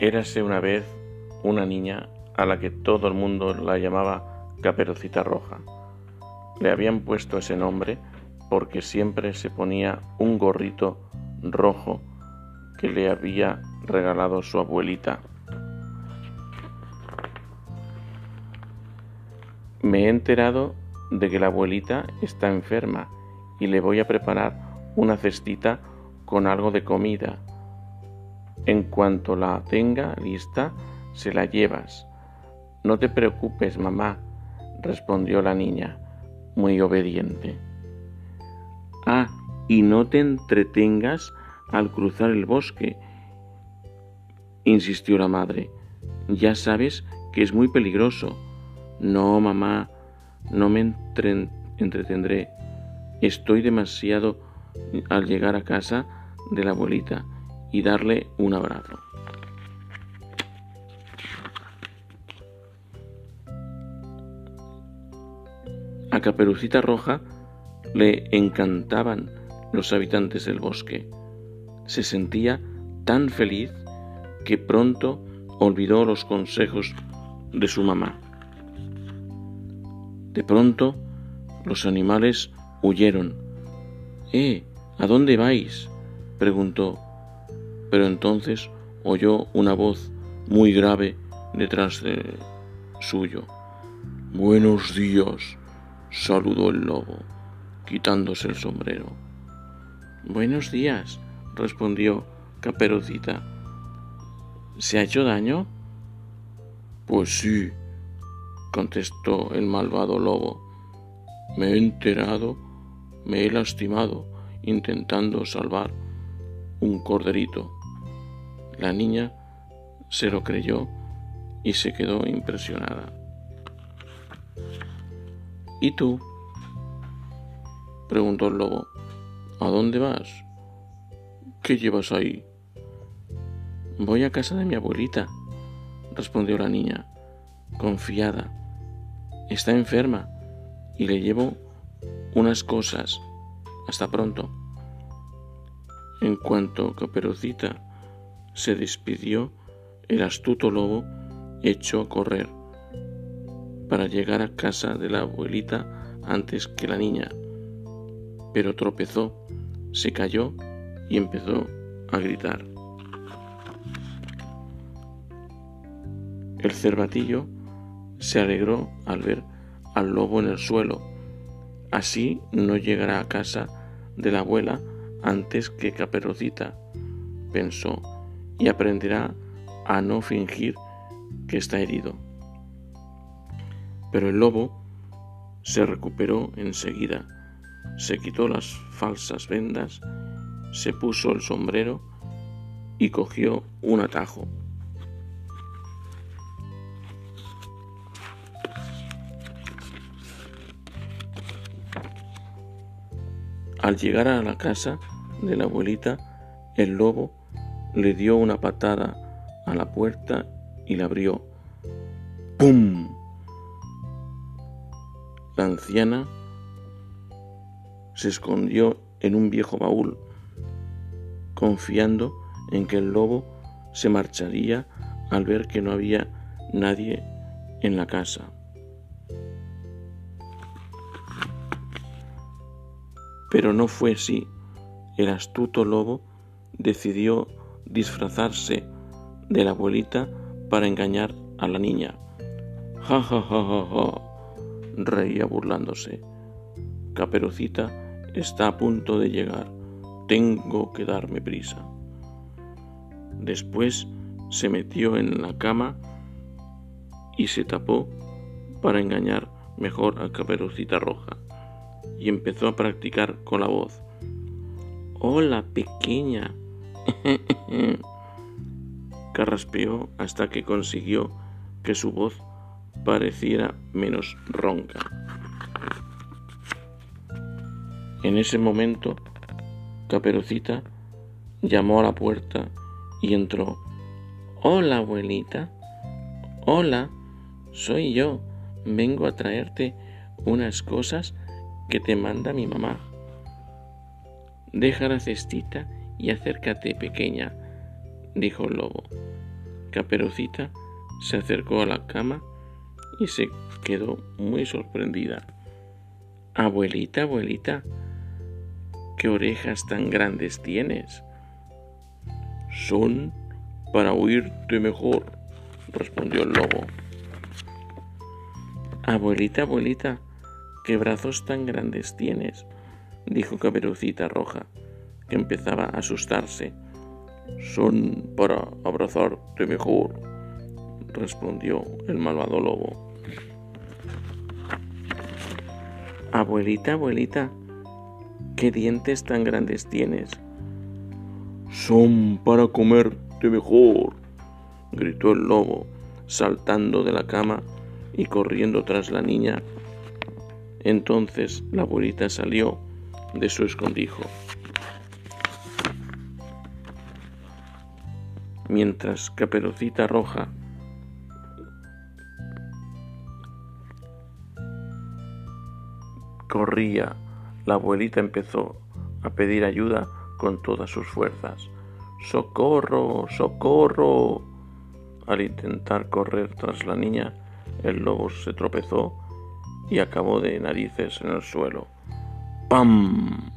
Érase una vez una niña a la que todo el mundo la llamaba Caperucita Roja. Le habían puesto ese nombre porque siempre se ponía un gorrito rojo que le había regalado su abuelita. Me he enterado de que la abuelita está enferma y le voy a preparar una cestita con algo de comida. En cuanto la tenga lista, se la llevas. No te preocupes, mamá, respondió la niña, muy obediente. Ah, y no te entretengas al cruzar el bosque, insistió la madre. Ya sabes que es muy peligroso. No, mamá, no me entretendré. Estoy demasiado al llegar a casa de la abuelita y darle un abrazo. A Caperucita Roja le encantaban los habitantes del bosque. Se sentía tan feliz que pronto olvidó los consejos de su mamá. De pronto los animales huyeron. ¡Eh! ¿A dónde vais? preguntó. Pero entonces oyó una voz muy grave detrás de suyo. Buenos días, saludó el lobo, quitándose el sombrero. Buenos días, respondió Caperucita. ¿Se ha hecho daño? Pues sí, contestó el malvado lobo. Me he enterado, me he lastimado intentando salvar un corderito. La niña se lo creyó y se quedó impresionada. ¿Y tú? preguntó el lobo. ¿A dónde vas? ¿Qué llevas ahí? Voy a casa de mi abuelita, respondió la niña, confiada. Está enferma y le llevo unas cosas. Hasta pronto. En cuanto Caperucita se despidió, el astuto lobo echó a correr para llegar a casa de la abuelita antes que la niña, pero tropezó, se cayó y empezó a gritar. El cervatillo se alegró al ver al lobo en el suelo. Así no llegará a casa de la abuela antes que Caperucita, pensó, y aprenderá a no fingir que está herido. Pero el lobo se recuperó enseguida, se quitó las falsas vendas, se puso el sombrero y cogió un atajo. Al llegar a la casa de la abuelita, el lobo le dio una patada a la puerta y la abrió. ¡Pum! La anciana se escondió en un viejo baúl, confiando en que el lobo se marcharía al ver que no había nadie en la casa. Pero no fue así. El astuto lobo decidió disfrazarse de la abuelita para engañar a la niña. Ja, ja, ja, ja, ja reía burlándose. Caperucita está a punto de llegar. Tengo que darme prisa. Después se metió en la cama y se tapó para engañar mejor a Caperucita Roja y empezó a practicar con la voz. Hola, pequeña. Carraspeó hasta que consiguió que su voz pareciera menos ronca. En ese momento, Caperucita llamó a la puerta y entró. Hola, abuelita. Hola, soy yo. Vengo a traerte unas cosas que te manda mi mamá. Deja la cestita y acércate, pequeña, dijo el lobo. Caperucita se acercó a la cama y se quedó muy sorprendida. Abuelita, abuelita, ¿qué orejas tan grandes tienes? Son para oírte mejor, respondió el lobo. Abuelita, abuelita, ¿qué brazos tan grandes tienes? dijo Caperucita Roja, que empezaba a asustarse. Son para abrazarte mejor, respondió el malvado lobo. Abuelita, abuelita, ¿qué dientes tan grandes tienes? Son para comerte mejor, gritó el lobo, saltando de la cama y corriendo tras la niña. Entonces la abuelita salió de su escondijo. Mientras Caperucita Roja corría, la abuelita empezó a pedir ayuda con todas sus fuerzas. ¡Socorro! ¡Socorro! Al intentar correr tras la niña, el lobo se tropezó y acabó de narices en el suelo. ¡Pam!